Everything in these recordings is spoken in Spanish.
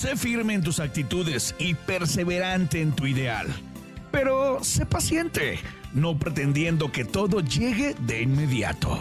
Sé firme en tus actitudes y perseverante en tu ideal. Pero sé paciente, no pretendiendo que todo llegue de inmediato.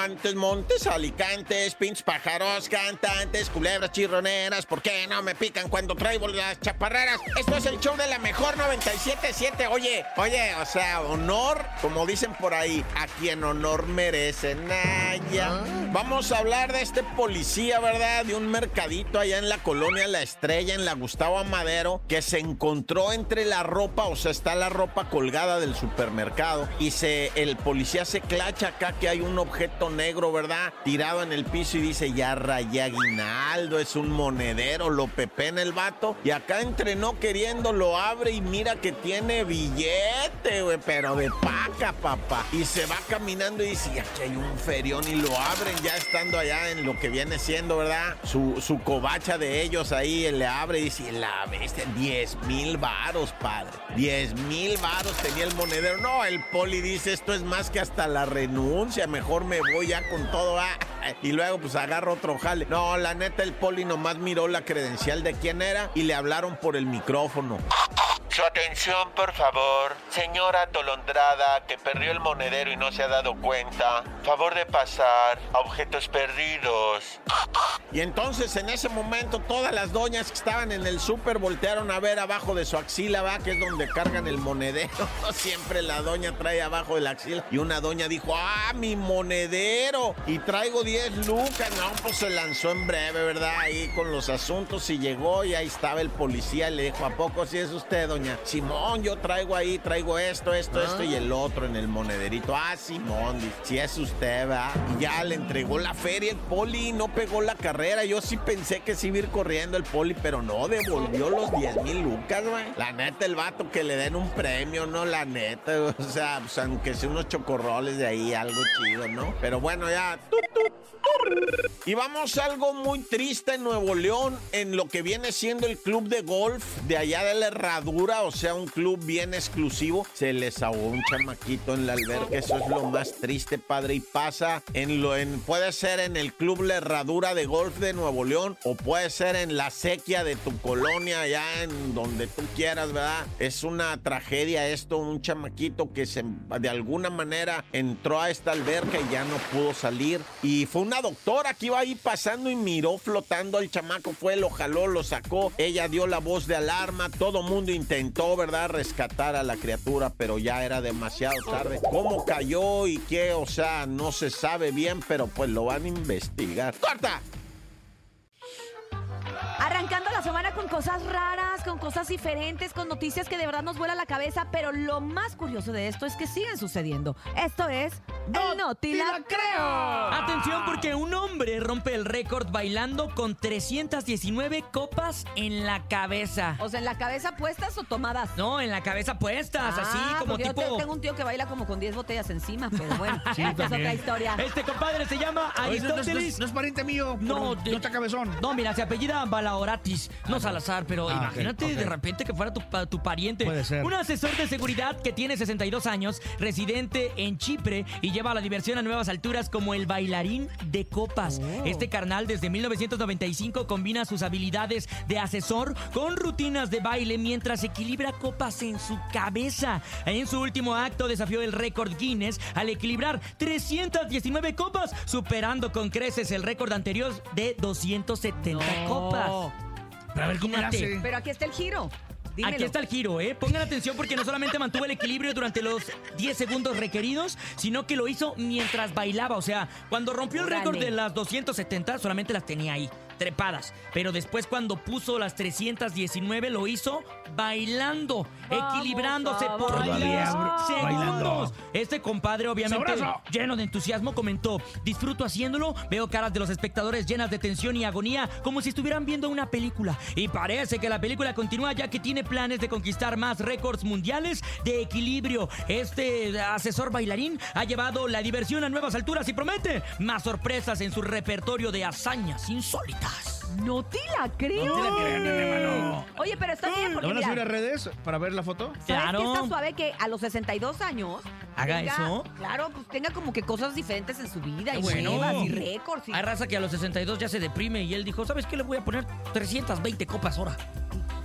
Montes, montes, alicantes, pinches pájaros, cantantes, culebras chirroneras, ¿por qué no me pican cuando traigo las chaparreras? Esto es el show de la mejor 97.7. Oye, oye, o sea, honor, como dicen por ahí, a quien honor merece. Naya. Vamos a hablar de este policía, ¿verdad? De un mercadito allá en la colonia La Estrella, en la Gustavo Amadero, que se encontró entre la ropa, o sea, está la ropa colgada del supermercado, y se, el policía se clacha acá que hay un objeto negro, ¿verdad? Tirado en el piso y dice, ya rayé aguinaldo, es un monedero, lo pepena el vato, y acá entrenó queriendo, lo abre y mira que tiene billete, güey, pero de paca, papá. Y se va caminando y dice, aquí hay un ferión y lo abren ya estando allá en lo que viene siendo, ¿verdad? Su, su covacha de ellos ahí, le abre y dice, la bestia, 10 mil varos, padre. 10 mil varos tenía el monedero. No, el poli dice, esto es más que hasta la renuncia, mejor me voy ya con todo. ah". Y luego pues agarro otro jale. No, la neta, el poli nomás miró la credencial de quién era y le hablaron por el micrófono. Su atención, por favor. Señora Tolondrada, que perdió el monedero y no se ha dado cuenta. Favor de pasar a objetos perdidos. Y entonces, en ese momento, todas las doñas que estaban en el súper voltearon a ver abajo de su axila, va, que es donde cargan el monedero. Siempre la doña trae abajo de la axila. Y una doña dijo, ¡ah, mi monedero! Y traigo 10 lucas. No, pues se lanzó en breve, ¿verdad? Ahí con los asuntos y llegó y ahí estaba el policía y le dijo, ¿a poco si es usted, doña? Simón, yo traigo ahí, traigo esto, esto, esto y el otro en el monederito. Ah, Simón, si es usted, ¿verdad? Y ya le entregó la feria el poli y no pegó la carrera. Yo sí pensé que sí iba a ir corriendo el poli, pero no, devolvió los 10 mil lucas, güey. La neta, el vato que le den un premio, ¿no? La neta, o sea, pues, aunque sea unos chocorroles de ahí, algo chido, ¿no? Pero bueno, ya. Y vamos a algo muy triste en Nuevo León, en lo que viene siendo el club de golf de allá de la Herradura, o sea, un club bien exclusivo. Se les ahogó un chamaquito en la alberca, eso es lo más triste, padre. Y pasa en lo en, puede ser en el club La de golf de Nuevo León, o puede ser en la sequía de tu colonia, allá en donde tú quieras, ¿verdad? Es una tragedia esto, un chamaquito que se, de alguna manera entró a esta alberca y ya no pudo salir. Y fue una doctora que iba ahí pasando y miró flotando al chamaco, fue, lo jaló, lo sacó. Ella dio la voz de alarma, todo mundo intentó, ¿verdad?, rescatar a la criatura, pero ya era demasiado tarde. ¿Cómo cayó y qué? O sea, no se sabe bien, pero pues lo van a investigar. ¡Corta! Arrancando la semana con cosas raras, con cosas diferentes, con noticias que de verdad nos vuela la cabeza, pero lo más curioso de esto es que siguen sucediendo. Esto es el Noti la creo. Atención porque un hombre rompe el récord bailando con 319 copas en la cabeza. O sea, en la cabeza puestas o tomadas. No, en la cabeza puestas, así Ah, como porque yo tipo... te- tengo un tío que baila como con 10 botellas encima, pero bueno, Sí, esa es también. otra historia. Este compadre se llama Oye, no, no, no, Aristóteles. no es pariente mío. No, por- de- no está cabezón. No, mira, se apellida Balaoratis, no Salazar, pero Ah, imagínate de repente que fuera tu pariente. Puede ser. Un asesor de seguridad que tiene 62 años, residente en Chipre y lleva la diversión a nuevas alturas como el bailarín de copas. Oh. Este carnal desde 1995 combina sus habilidades de asesor con rutinas de baile mientras equilibra copas en su cabeza. En su último acto desafió el récord Guinness al equilibrar 319 copas, superando con creces el récord anterior de 270 copas. Pero a ver cómo hace. Pero aquí está el giro. dímelo. Aquí está el giro, ¿eh? Pongan atención porque no solamente mantuvo el equilibrio durante los 10 segundos requeridos, sino que lo hizo mientras bailaba. O sea, cuando rompió el récord de las 270, solamente las tenía ahí, trepadas. Pero después cuando puso las 319, lo hizo bailando, Vamos equilibrándose por bailar. 10 Todavía segundos. bailando. Este compadre, obviamente, lleno de entusiasmo, comentó: Disfruto haciéndolo, veo caras de los espectadores llenas de tensión y agonía, como si estuvieran viendo una película. Y parece que la película continúa ya que tiene planes de conquistar más récords mundiales de equilibrio. Este asesor bailarín ha llevado la diversión a nuevas alturas y promete más sorpresas en su repertorio de hazañas insólitas. No te la creo. No te la creo, nene, mano. Oye, pero está bien ¿Lo porque van a mira, subir a redes para ver la foto? ¿sabes Claro. qué está suave que a los 62 años ¿Haga tenga- eso? Claro, pues tenga como que cosas diferentes en su vida y Bueno. nuevas y récords y Hay raza que a los 62 ya se deprime y él dijo, ¿sabes qué? Le voy a poner 320 copas hora.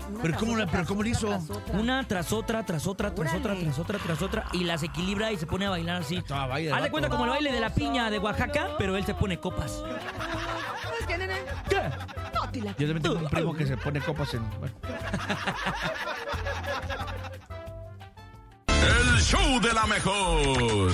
una Pero tras ¿cómo otra, la- pero tras cómo otra, le hizo? tras otra. Una tras otra, tras otra, tras otra, Órale. tras otra, tras otra, y las equilibra y se pone a bailar así. Estaba baile de Haz de vato. cuenta como el baile de la piña de Oaxaca, pero él se pone copas. ¿Sabes qué, nene? ¿Qué? No te la Yo también tengo un primo que se pone copas en... bueno. El show de la mejor.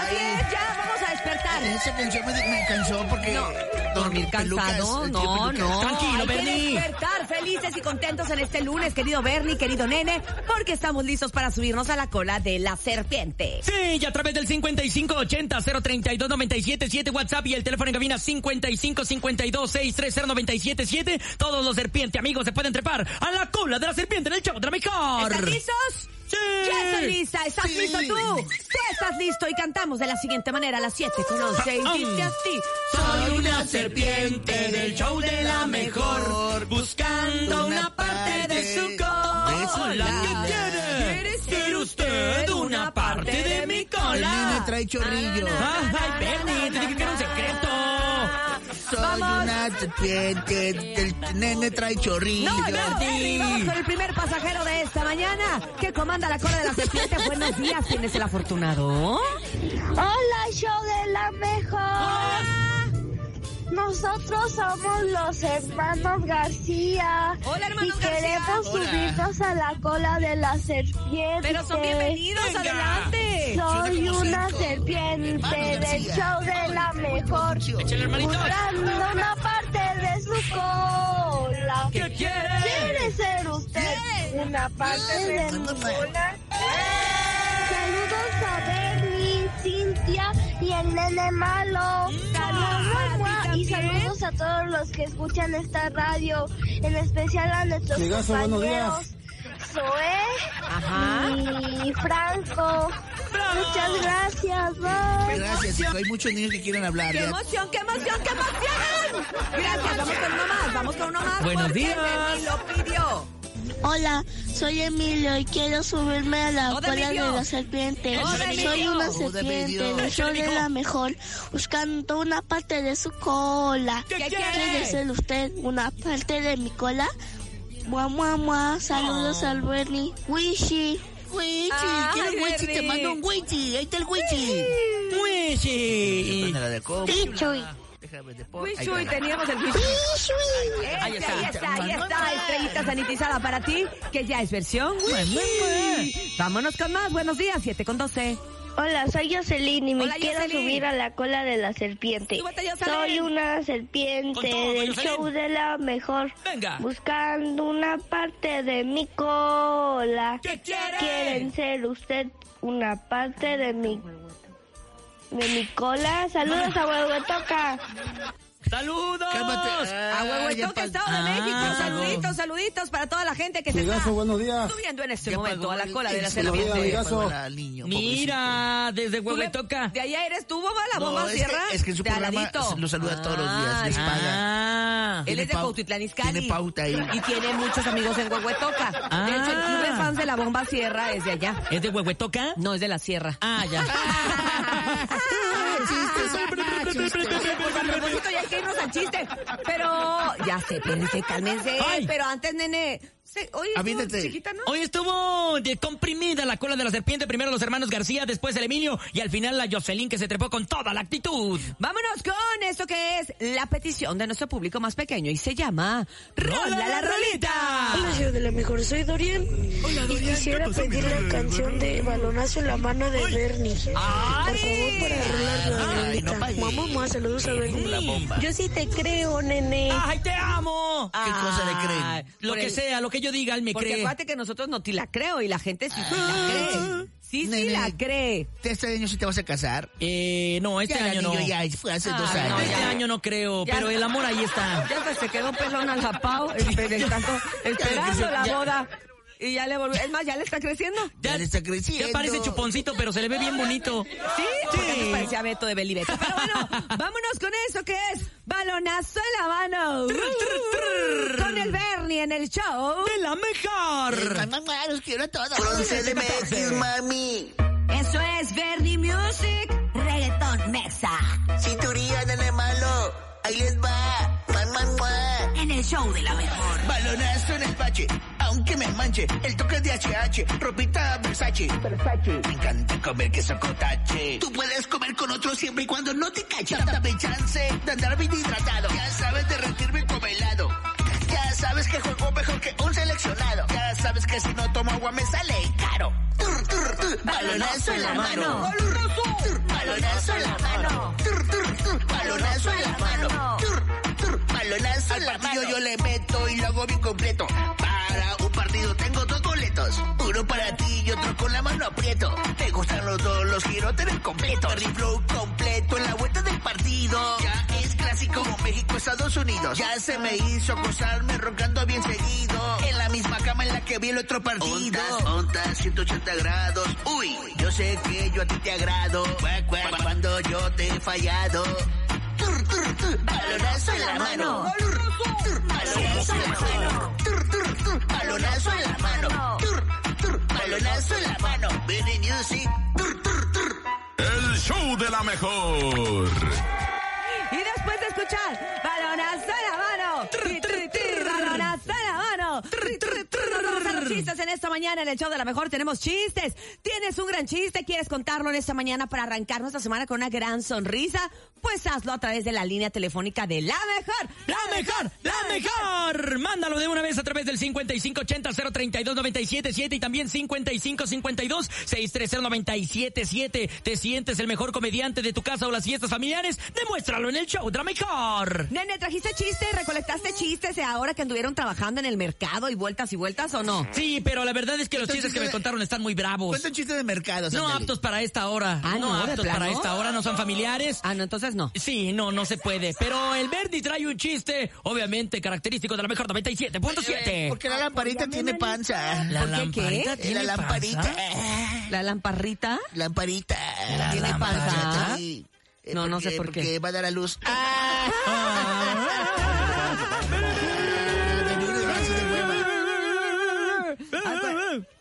Así es, ya vamos a despertar. Esa canción me, me cansó porque No, dormir cansado, no, no. Tranquilo, Bernie. despertar felices y contentos en este lunes, querido Bernie, querido nene, porque estamos listos para subirnos a la cola de la serpiente. Sí, y a través del 5580-032-977 WhatsApp y el teléfono en cabina 5552-630-977. Todos los serpiente amigos se pueden trepar a la cola de la serpiente en el show de la mejor. ¿Están listos? Sí. Yo estoy lista. ¿Estás Sí. listo tú? Tú estás listo y cantamos de la siguiente manera a las 7 con 11 y dice así. Soy una serpiente del show de la mejor, buscando una parte de su cola. ¿Qué quiere? ¿Quiere usted una parte de mi El cola? nene trae chorrillo. Ay, El nene trae chorrillo. No, no, Bernie, vamos con el primer pasajero de esta mañana que comanda la cola de la serpiente. Buenos días, ¿quién es el afortunado? Hola, show de la mejor. Nosotros somos los hermanos García. Hola, hermanos y García. queremos Hola. subirnos a la cola de la serpiente. Pero son bienvenidos, Venga. adelante. Soy una serpiente del García. show de la mejor. Buscando una parte de su cola. ¿Qué quiere? ¿Quiere ser usted una parte de mi cola? Saludos a Bernie, Cintia y el nene malo. Saludos mua, y saludos a todos los que escuchan esta radio, en especial a nuestros compañeros Zoe Ajá. y Franco. Muchas gracias, bye. Gracias, hijo. Hay muchos niños que quieren hablar. ¡Qué ya. emoción, qué emoción, qué emoción! Gracias, vamos con uno más, vamos con uno más. Buenos días. Lo pidió. Hola, soy Emilio y quiero subirme a la cola de la serpiente. Soy una serpiente show de la mejor, buscando una parte de su cola. ¿Qué ¿Qué quiere? ¿Quiere ser usted una parte de mi cola? Mua, mua, mua. Saludos al Bernie. Wishy. Wichi, Ah, ¿quieres wichi? Te mando un wichi. Ahí está el wichi. Copa. Pichuy. Teníamos el Wishy. Ahí está. ahí está, ahí está, estrellita sanitizada para ti, que ya es versión. Vámonos con más, buenos días, 7 con 12. Hola, soy Jocelyn y me Hola, quiero Jocelyn. subir a la cola de la serpiente. Soy una serpiente todo, del Jocelyn. show de la mejor. Venga. Buscando una parte de mi cola. ¿Qué quiere? ¿Quieren ser usted una parte de mi de mi cola? Saludos a Huehuetoca. ¡Saludos! Cálmate. A Ah, pa- Estado de Ah, México. Saluditos, saluditos para toda la gente que se está buenos días. subiendo en este momento a la cola de la niño, Mira, desde Huehuetoca. De allá eres tú, mamá, la No, bomba es que- sierra. es que en su de programa aladito. lo saluda todos los días, les paga. Ah. Él es de Cuautitlán Izcalli. tiene pauta ahí. Y tiene muchos amigos en Huehuetoca. De hecho, el club de Ah. fans de la bomba sierra es de allá. ¿Es de Huehuetoca? No, es de la sierra. Ah, ya. Pues chiste. Pero, ya sé, espérense, cálmense. Ay. Pero antes, nene, Sí, oye, estuvo chiquita, ¿no? Hoy estuvo de comprimida la cola de la serpiente, primero los hermanos García, después el Emilio y al final la Jocelyn que se trepó con toda la actitud. Vámonos con esto que es la petición de nuestro público más pequeño y se llama Rola la Rolita. Hola, show de la mejor, soy Dorian. y quisiera pedir la canción de Balonazo en la mano de Bernie. Por favor, para rolar la rolita. Mamá, mamá, saludos a Bernie. Yo sí te creo, nene. ¡Ay, te amo! ¿Qué cosa le creen? Ay, Lo por que el- sea, lo que yo diga, él me Porque cree. acuérdate que nosotros no te la creo y la gente sí, sí la cree. Sí, sí la cree. ¿Este año sí te vas a casar? Eh, no, este Ya, año no. niño, ya, fue hace dos Ay, años. no, Este ya. año no creo, Ya. pero el amor ahí está. Ya hasta se quedó pelón al zapao, esperando, esperando la boda. Y ya le volvió. Es más, ya le está creciendo. Ya le está creciendo. Ya parece chuponcito, pero se le ve bien bonito. Sí, porque antes parecía Beto de Belibeto. Pero bueno, vámonos con eso que es balonazo en la mano. En el show. ¡De la mejor! Mamá, los quiero a todos. CDMX, mami. Eso es Bernie Music, reggaetón mexa. Cinturilla, nene malo. Ahí les va. En el show de la mejor. Balonazo en el pache, aunque me manche, el toque de HH, ropita Versace. Me encanta comer queso cotache. Tú puedes comer con otro siempre y cuando no te caches. Dame chance de andar bien hidratado. Ya sabes derretirme como helado. Sabes que juego mejor que un seleccionado. Ya sabes que si no tomo agua me sale caro. Tur, tur, tur, Balonazo en la mano. Tur, Balonazo en la mano. Tur, tur, tur, Balonazo en la mano. Tur, tur, Balonazo en la mano. yo le meto y lo hago bien completo. Para un partido tengo dos boletos. Uno para ti con la mano aprieto. Me gustan los dos, los quiero tener completo. Berry Flow completo en la vuelta del partido. Ya es clásico México, Estados Unidos. Ya se me hizo acostarme roncando bien seguido. En la misma cama en la que vi el otro partido. Ondas, ondas, 180 grados. Uy, yo sé que yo a ti te agrado. Cuando yo te he fallado. Balonazo en la mano. Tur, balonazo en la mano. Balonazo en la mano. Balonazo en la mano. Benny Music. Tur, tur, tur. El show de la mejor. Y después de escuchar balonazo en la mano. Balonazo en la mano. Vamos a los chistes en esta mañana en el show de la mejor. Tenemos chistes. Tienes un gran chiste, quieres contarlo en esta mañana para arrancar nuestra semana con una gran sonrisa. Pues hazlo a través de la línea telefónica de la mejor. ¡La mejor! ¡La mejor! Mándalo de una vez a través del 5580-032-977 y también 5552-630-977. ¿Te sientes el mejor comediante de tu casa o las fiestas familiares? Demuéstralo en el show de la mejor. Nene, ¿trajiste chistes? ¿Recolectaste chistes ahora que anduvieron trabajando en el mercado y vueltas y vueltas o no? Sí, pero la verdad es que los chistes que me contaron están muy bravos. Cuenta un chiste de mercado, No ándale. aptos para esta hora. Ah, no, ¿de aptos plano? para esta hora, no son familiares. Ah, no, entonces no. Sí, no, no se puede. Pero el Verdi trae un chiste, obviamente característico de la mejor 97.7. Porque la lamparita tiene panza. La ¿Por qué, qué? lamparita Eh, tiene la lamparita. panza. ¿La lamparrita? Lamparita. La tiene lamparita. panza. sí. Eh, No, no sé por qué. Porque va a dar a luz. ¡Ah! De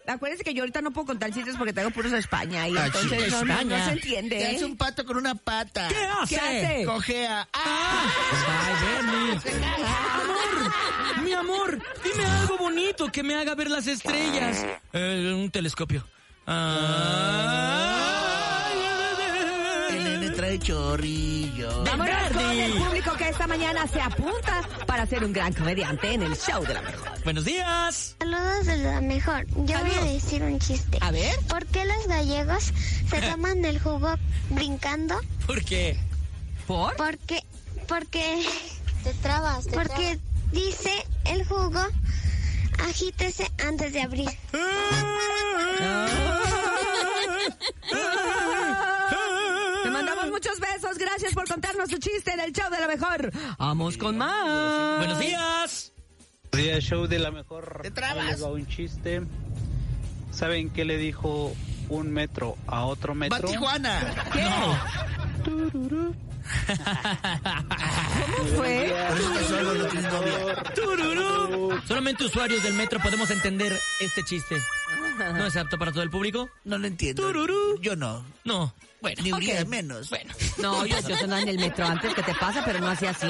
Acuérdense que yo ahorita no puedo contar chistes porque tengo puros de España y Ah, entonces sí, no, no- no España. se Te entiende. hace ¿eh? un pato con una pata. ¿Qué hace? ¿Qué hace? Cojea. ¡Ah! Ay, Bernie. Amor, mi amor, dime algo bonito que me haga ver las estrellas. Eh, un telescopio. El nene trae chorrillo. Vámonos con el público que esta mañana se apunta para ser un gran comediante en el show de la mejor. Buenos días. Saludos de la mejor. Yo voy a decir un chiste. A ver. ¿Por qué los gallegos se toman el jugo brincando? ¿Por qué? ¿Por? Porque, porque, te trabas, porque dice el jugo, agítese antes de abrir. Mandamos muchos besos. Gracias por contarnos tu chiste en el show de la mejor. Vamos con más. Buenos días. Día show de la mejor. Te trabas. Un chiste. ¿Saben qué le dijo un metro a otro metro? Tijuana. Tururú. ¿Cómo fue? No. Tururú. Solamente usuarios del metro podemos entender este chiste. ¿No es apto para todo el público? No lo entiendo. Tururú. Yo no. No. Bueno. Ni ok. Urias menos. Bueno. No, yo, yo andaba en el metro antes. ¿Qué te pasa? Pero no hacía así.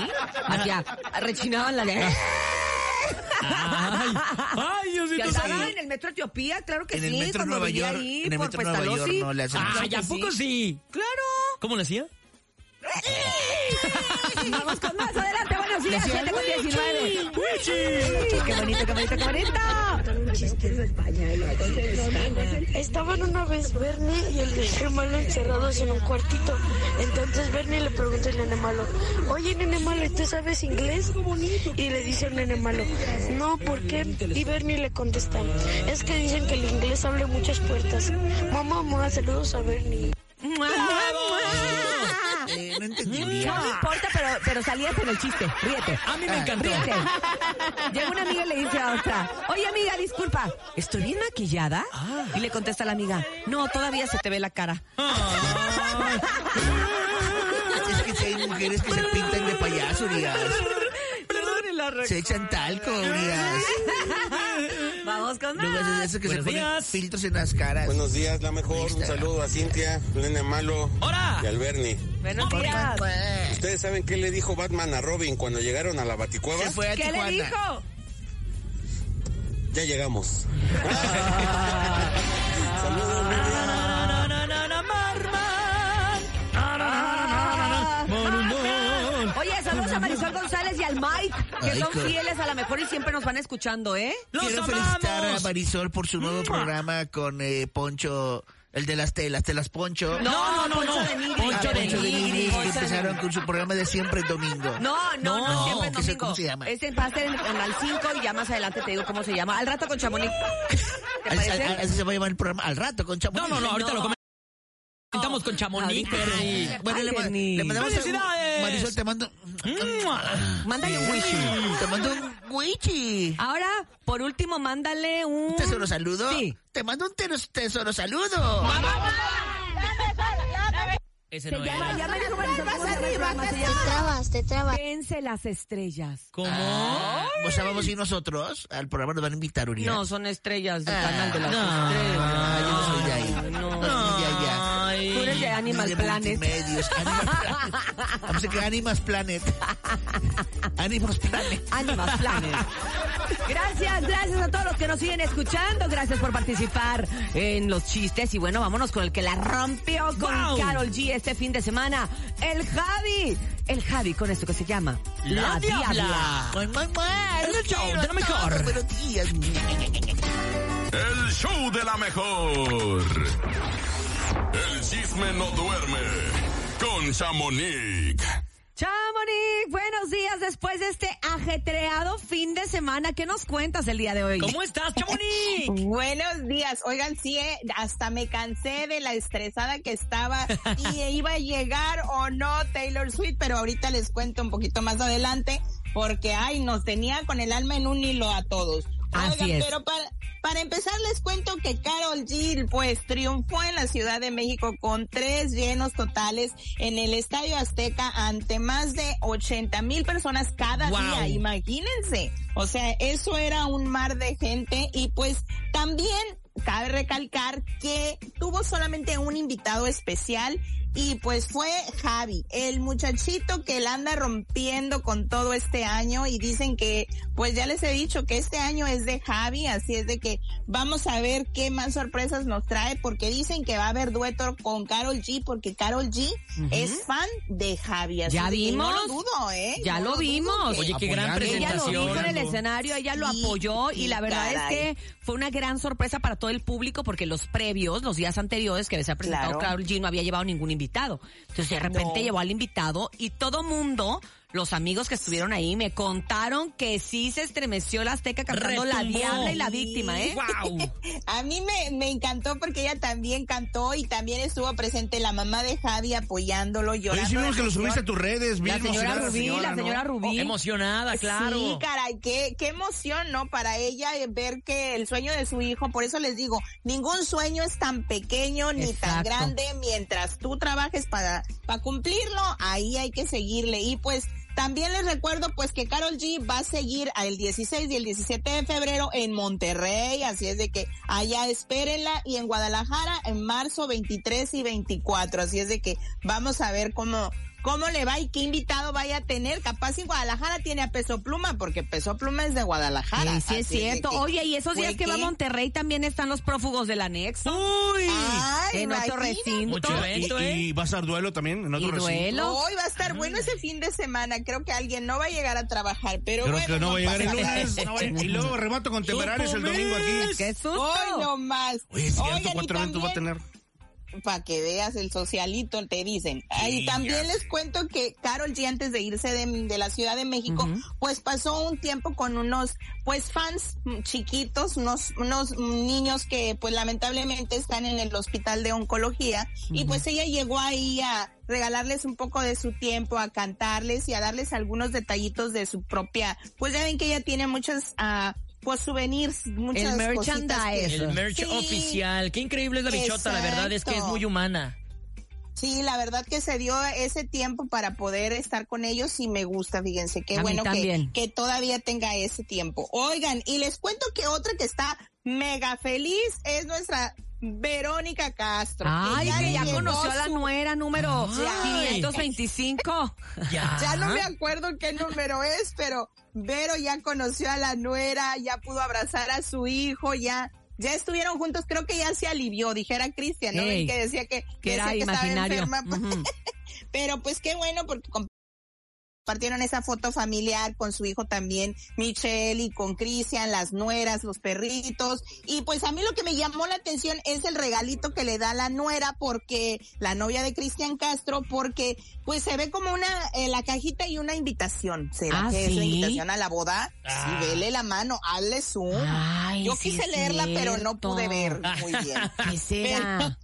Hacía, rechinaban la lengua. Ay, ay, ¿Que Diosito andaba santo. en el metro Etiopía? Claro que En sí. el metro cuando Nueva vivía York, ahí en el metro Nueva York no le hacen Ay, eso. ¿a poco sí? Claro. ¿Cómo le hacía? Vamos con más. Adelante, buenos días. Decía, 7 con 19. Qué bonito, qué bonito, qué bonito. Estaban una vez Bernie y el nene malo encerrados en un cuartito. Entonces Bernie le pregunta al nene malo, oye nene malo, ¿y ¿tú sabes inglés? Y le dice el nene malo, no, ¿por qué? Y Bernie le contesta, es que dicen que el inglés abre muchas puertas. Mamá, mamá, saludos a Bernie. ¡Mua, mua, mua! Eh, no entendí bien. Pero, salías en el chiste. Ríete. A mí me encantó. Ríete. Llega una amiga y le dice a otra, oye amiga, disculpa, ¿estoy bien maquillada? Y le contesta la amiga, no, todavía se te ve la cara. Es que si hay mujeres que se pintan de payaso, Urias. Se echan talco, Urias. Vamos con Luego más. es eso que se Buenos ponen días. filtros en las caras. Buenos días, la mejor. Un saludo a Cintia, Nene Malo ¡Hora! y al Bernie. Buenos días. ¿Ustedes saben qué le dijo Batman a Robin cuando llegaron a la Baticueva? Se fue a ¿Qué le dijo? Ya llegamos. a Marisol González y al Mike, que Ay, son co- fieles a la mejor y siempre nos van escuchando, ¿eh? ¡Los Quiero felicitar a amamos! Marisol por su nuevo programa con eh, Poncho, el de las telas, telas Poncho. No, no, no, Poncho no. de Nigris. Poncho Ah, de Poncho que Poncho empezaron con su programa de siempre el domingo. No, no, no, No, siempre en ¿qué sé domingo. cómo se llama? Este va a ser en, en al 5 y ya más adelante te digo cómo se llama. Al rato con Chamonix. ¿Te Así, parece? así se va a llamar el programa al rato con Chamonix. No, no, no, ahorita No. lo comentamos con Chamonix, Ahorita. Bueno, Ay, le, ma- Bernie. le mandamos ¡Felicidades! Marisol, te mando... Mándale un wishi. Te mando un wichi. Ahora, por último, mándale un... ¿Un tesoro saludo? Sí. Te mando un tesoro saludo. Ese Se no llama, era. ya me dijo Marisol cómo llama trabas, te trabas. Vence las estrellas. ¿Cómo? O sea, vamos a ir nosotros al programa, nos van a invitar, Urias. No, son estrellas del Ah, canal de las no. estrellas. Ah, yo no soy de ahí. No. No, ya, ya. Ay. Tú eres de Animal de Planet. Animal Planet. Vamos a que Animas Planet. Animas Planet. Animal Planet. Gracias, gracias a todos los que nos siguen escuchando. Gracias por participar en los chistes. Y bueno, vámonos con el que la rompió con Wow. Carol G este fin de semana. El Javi. El Javi con esto que se llama La Diabla. Ay, mamá, El show de la mejor. todos, Buenos días. El show de la mejor. El chisme no duerme. Con Chamonix. Chamonix, buenos días después de este ajetreado fin de semana. ¿Qué nos cuentas el día de hoy? ¿Cómo estás, Chamonix? Buenos días. Oigan, sí, eh, hasta me cansé de la estresada que estaba y iba a llegar o no Taylor Swift, pero ahorita les cuento un poquito más adelante porque, ay, nos tenía con el alma en un hilo a todos. Así Oigan, es. pero para, para empezar les cuento que Carol G pues triunfó en la Ciudad de México con tres llenos totales en el Estadio Azteca ante más de 80 mil personas cada Wow. día. Imagínense. O sea, eso era un mar de gente y pues también cabe recalcar que tuvo solamente un invitado especial y pues fue Javi, el muchachito que la anda rompiendo con todo este año y dicen que pues ya les he dicho que este año es de Javi, así es de que vamos a ver qué más sorpresas nos trae porque dicen que va a haber dueto con Carol G porque Carol G es fan de Javi. Así Ya vimos. No lo dudo, ¿eh? Ya No lo vimos. que- Oye, qué gran Apoyando. Ella lo presentación. dijo en el escenario, ella lo Sí, apoyó y la verdad caray. es que fue una gran sorpresa para todo el público porque los previos, los días anteriores que se ha presentado Claro. Carol G no había llevado ningún invitado. Entonces de repente No. llevó al invitado y todo mundo, los amigos que estuvieron ahí me contaron que sí se estremeció la Azteca cantando La. Diabla y la Víctima, ¿eh? ¡Wow! A mí me, me encantó porque ella también cantó y también estuvo presente la mamá de Javi apoyándolo, llorando. Oye, sí vimos que lo subiste a tus redes. La señora Rubí, la ¿no? señora Rubí. Emocionada, claro. Sí, caray, qué, qué emoción, ¿no? Para ella eh, ver que el sueño de su hijo, por eso les digo, ningún sueño es tan pequeño ni tan grande mientras tú trabajes para, para cumplirlo, ahí hay que seguirle. Y pues también les recuerdo pues que Carol G va a seguir el 16 y el 17 de febrero en Monterrey, así es de que allá espérenla y en Guadalajara en marzo 23 y 24, así es de que vamos a ver cómo cómo le va y qué invitado vaya a tener. Capaz si Guadalajara tiene a Peso Pluma, porque Peso Pluma es de Guadalajara. Sí, sí es cierto. que- Oye, y esos días ¿Fue que va a? Monterrey también están los prófugos del anexo. ¡Uy! Ay, en otro recinto. Mucho evento, y, ¿eh? y va a estar duelo también en otro Y recinto. duelo. Hoy va a estar bueno ese fin de semana. Creo que alguien no va a llegar a trabajar, pero Creo bueno, que no va a llegar el lunes. no y luego remato con Temerarios el domingo aquí. ¡Qué susto! Hoy no más. Oye, es cierto, Oigan, cuatro eventos va a tener. Para que veas el socialito, te dicen. Y también les cuento que Carol G antes de irse de, de la Ciudad de México, pues pasó un tiempo con unos, pues fans chiquitos, unos, unos niños que pues lamentablemente están en el hospital de oncología. Y pues ella llegó ahí a regalarles un poco de su tiempo, a cantarles y a darles algunos detallitos de su propia, pues ya ven que ella tiene muchas, ah, pues souvenirs, muchas El cositas que- merchandise. El merch Sí. oficial. Qué increíble es la bichota, la verdad es que es muy humana. Sí, la verdad que se dio ese tiempo para poder estar con ellos y me gusta, fíjense, qué A bueno que, que todavía tenga ese tiempo. Oigan, y les cuento que otra que está mega feliz es nuestra Verónica Castro. que Ay, que ya conoció a la nuera número Ay. 525. Ya. Ya no me acuerdo qué número es, pero Vero ya conoció a la nuera, ya pudo abrazar a su hijo, ya ya estuvieron juntos, creo que ya se alivió, dijera Cristian, ¿no? Ey, Ven que decía que, que era decía estaba imaginario. enferma. Pero pues qué bueno porque compartieron esa foto familiar con su hijo también, Michelle, y con Cristian, las nueras, los perritos. Y pues a mí lo que me llamó la atención es el regalito que le da la nuera porque la novia de Cristian Castro, porque pues se ve como una, eh, la cajita y una invitación. ¿Será Ah, que es la ¿sí? invitación a la boda? Ah. Sí, vele la mano, hazle zoom. Ay, Yo sí quise leerla, pero no pude ver muy bien. ¿Qué será?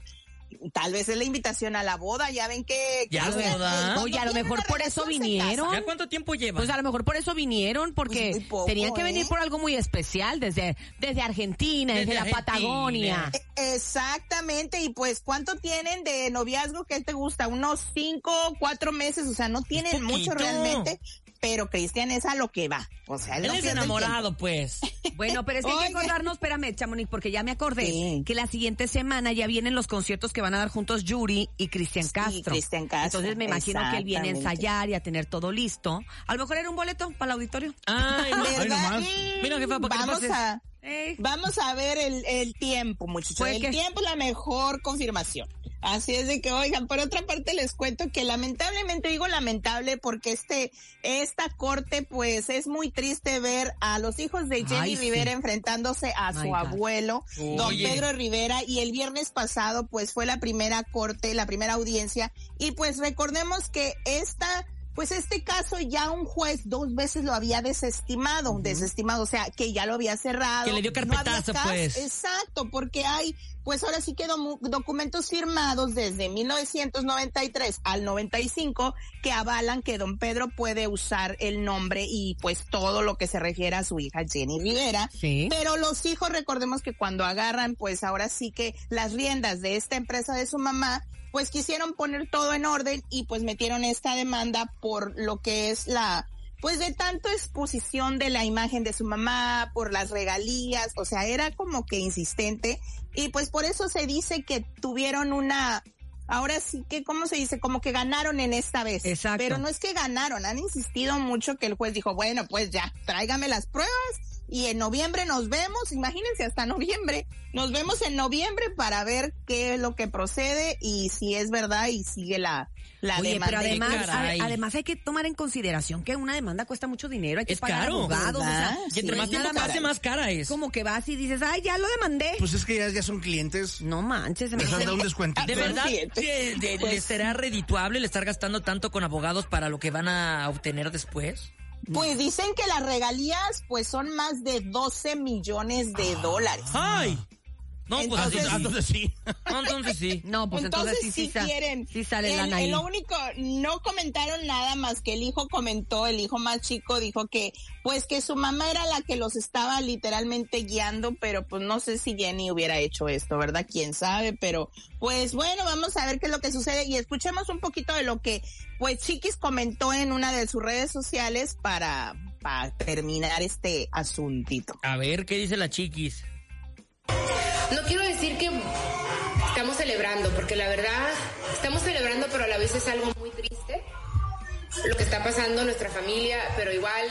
Tal vez es la invitación a la boda, ya ven que... ¿Ya que- boda? Oye, a lo mejor por eso vinieron. ¿Ya cuánto tiempo lleva? Pues a lo mejor por eso vinieron, porque Pues poco, tenían que venir ¿eh? por algo muy especial, desde, desde Argentina, desde, Desde la Argentina. Patagonia. E- Exactamente, y pues ¿cuánto tienen de noviazgo? ¿Qué te gusta? Unos cinco, cuatro meses, o sea, no tienen mucho realmente, pero Cristian es a lo que va, o sea, él, Él no es enamorado, pues. Bueno, pero es que hay que acordarnos, espérame, Chamonix, porque ya me acordé Sí. que la siguiente semana ya vienen los conciertos que van a dar juntos Yuri y Cristian Sí, Castro. Cristian Castro, Entonces me imagino que él viene a ensayar y a tener todo listo. A lo mejor era un boleto para el auditorio. Ay, no. Ay, nomás. Mira, jefa, te Vamos a, Ey. vamos a ver el, el tiempo, muchachos. Pues el que- tiempo es la mejor confirmación. Así es de que, oigan, por otra parte les cuento que lamentablemente digo lamentable porque este, esta corte, pues es muy triste ver a los hijos de Jenny Ay, sí. Rivera enfrentándose a My su God. abuelo, don Oye. Pedro Rivera, y el viernes pasado, pues fue la primera corte, la primera audiencia, y pues recordemos que esta, pues este caso ya un juez dos veces lo había desestimado, desestimado, o sea, que ya lo había cerrado. Que le dio carpetazo, pues. Exacto, porque hay, pues ahora sí mu- documentos firmados desde 1993 al 95 que avalan que don Pedro puede usar el nombre y pues todo lo que se refiere a su hija Jenny Rivera. Sí. Pero los hijos, recordemos que cuando agarran, pues ahora sí que las riendas de esta empresa de su mamá, pues quisieron poner todo en orden y pues metieron esta demanda por lo que es la, pues de tanto exposición de la imagen de su mamá, por las regalías, o sea, era como que insistente y pues por eso se dice que tuvieron una, ahora sí que, ¿cómo se dice? Como que ganaron en esta vez. Exacto. Pero no es que ganaron, han insistido mucho que el juez dijo, bueno, pues ya, tráigame las pruebas y en noviembre nos vemos, imagínense hasta noviembre, nos vemos en noviembre para ver qué es lo que procede y si es verdad y sigue la, la Oye, demanda. pero además, además hay que tomar en consideración que una demanda cuesta mucho dinero, hay que Es pagar caro. abogados, o sea, ¿Verdad? Y entre Sí, más tiempo pase, más cara es. como que vas y dices, ay, ya lo demandé. Pues es que ya, ya son clientes. no manches, se me Les han dado un descuentito. ¿De verdad Siete. que de- Pues- les será redituable el estar gastando tanto con abogados para lo que van a obtener después? Pues dicen que las regalías pues son más de 12 millones de dólares. ¡Ay! No, pues Entonces- así- Ah, entonces sí. no, entonces sí. No, pues entonces, sí, sí, sa- quieren. sí sale El- lana ahí. el Lo único, no comentaron nada más que el hijo comentó, el hijo más chico dijo que, pues que su mamá era la que los estaba literalmente guiando, pero pues no sé si Jenny hubiera hecho esto, ¿verdad? Quién sabe, pero pues bueno, vamos a ver qué es lo que sucede y escuchemos un poquito de lo que, pues Chiquis comentó en una de sus redes sociales para, para terminar este asuntito. A ver, ¿qué dice la chiquis? No quiero decir que estamos celebrando, porque la verdad estamos celebrando, pero a la vez es algo muy triste. lo que está pasando en nuestra familia, pero igual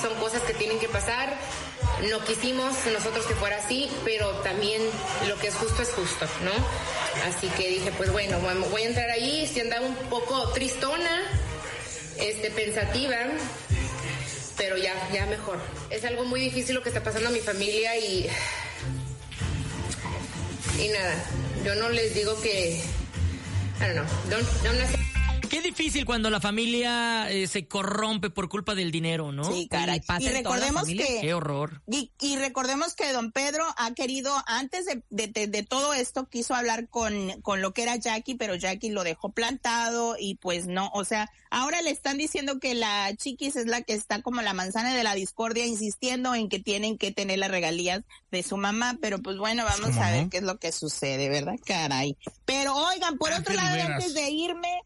son cosas que tienen que pasar. No quisimos nosotros que fuera así, pero también lo que es justo es justo, ¿no? Así que dije, pues bueno, voy a entrar ahí, si andaba un poco tristona, este, pensativa, pero ya, ya mejor. Es algo muy difícil lo que está pasando a mi familia y. Y nada, yo no les digo que. I don't know, don't, don't Qué difícil cuando la familia eh, se corrompe por culpa del dinero, ¿no? Sí, caray. Y, recordemos que... Qué horror. Y, recordemos que don Pedro ha querido, antes de, todo esto, quiso hablar con, con lo que era Jackie, pero Jackie lo dejó plantado y pues no, o sea, ahora le están diciendo que la chiquis es la que está como la manzana de la discordia, insistiendo en que tienen que tener las regalías de su mamá, pero pues bueno, vamos a ver qué es lo que sucede, ¿verdad? Caray. Pero oigan, por otro lado, antes de irme,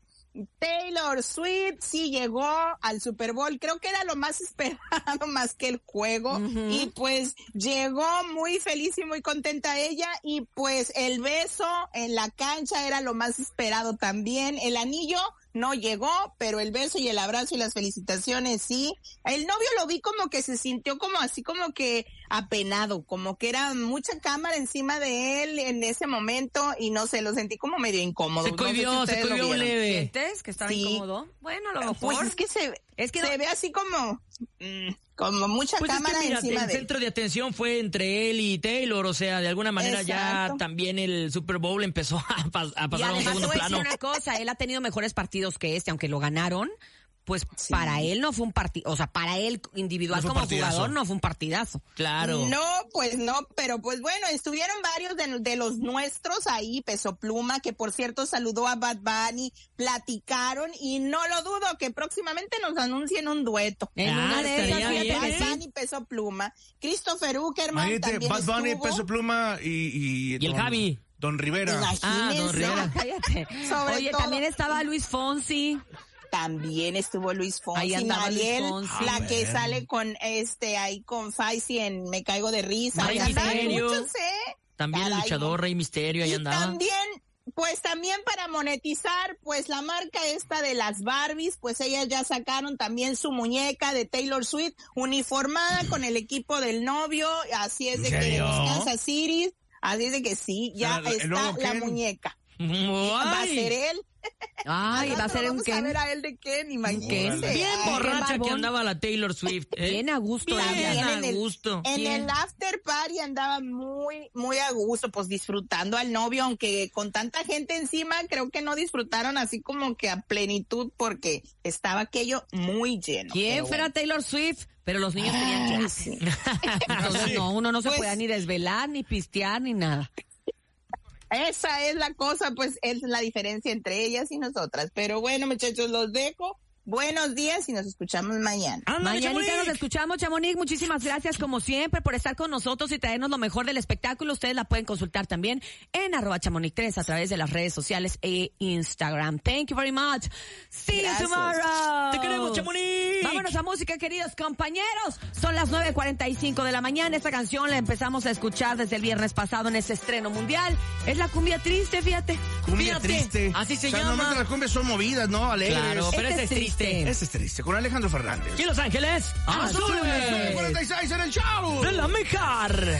Taylor Swift sí llegó al Super Bowl, creo que era lo más esperado más que el juego. Y pues llegó muy feliz y muy contenta ella. Y pues el beso en la cancha era lo más esperado también, el anillo no llegó, pero el beso y el abrazo y las felicitaciones sí. El novio lo vi como que se sintió como así como que apenado, como que era mucha cámara encima de él en ese momento y no sé, lo sentí como medio incómodo. Se cohibió, se cohibió leve. ¿Sientes que estaba incómodo? Bueno, a lo mejor. Pues es que se, es que se ve así como... Mm, como mucha pues cámara es que, encima el centro de atención fue entre él y Taylor, o sea, de alguna manera ya también el Super Bowl empezó a, pasar a un segundo plano. una cosa, él ha tenido mejores partidos que este, aunque lo ganaron, pues para él no fue un partido, o sea, para él individual como jugador no fue un partidazo. Claro. No, pues no, pero pues bueno, estuvieron varios de, los nuestros ahí, Peso Pluma, que por cierto saludó a Bad Bunny, platicaron y no lo dudo que próximamente nos anuncien un dueto. En una de esas, Bad Bunny, Peso Pluma, Christopher Uckerman también Bad Bunny, Peso Pluma y... Y, el Javi. Don Rivera. ah, Don Rivera. Cállate. Oye, también estaba Luis Fonsi también estuvo Luis Fonsi, ahí Mariel, Luis Fonsi. la que sale con este ahí con Faisy en Me caigo de risa. Rey Misterio. También el luchador Rey Misterio ahí y andaba. También pues también para monetizar, pues la marca esta de las Barbies, pues ellas ya sacaron también su muñeca de Taylor Swift uniformada con el equipo del novio, así es de que Kansas City, así es de que sí, ya está la muñeca. Va a ser él. Ay, va a ser un Ken. a ver a él de Ken, imagínense. Bien borracha que andaba la Taylor Swift. ¿eh? Bien a gusto. Bien a gusto. En el after party andaba muy, muy a gusto, pues disfrutando al novio, aunque con tanta gente encima, creo que no disfrutaron así como que a plenitud porque estaba aquello muy lleno. ¿Quién fuera Taylor Swift? Pero los niños tenían ah, clase. Entonces, no, uno no se pues puede ni desvelar, ni pistear, ni nada. Esa es la cosa, pues es la diferencia entre ellas y nosotras. Pero bueno, muchachos, los dejo. Buenos días y nos escuchamos mañana. Mañana nos escuchamos, Chamonix. Muchísimas gracias, como siempre, por estar con nosotros y traernos lo mejor del espectáculo. Ustedes la pueden consultar también en arroba chamonix 3 a través de las redes sociales e Instagram. Thank you very much. See you tomorrow. Te queremos, Chamonix. Vámonos a música, queridos compañeros. Son las 9.45 de la mañana. Esta canción la empezamos a escuchar desde el viernes pasado en ese estreno mundial. Es la cumbia triste, fíjate. Cumbia triste. Así se o sea, llama. Normalmente las cumbias son movidas, ¿no? Alegres. Claro, pero Este es es triste. Ese es triste, con Alejandro Fernández. Y Los Ángeles, Azules. azules. 46 en el show. De la mejor.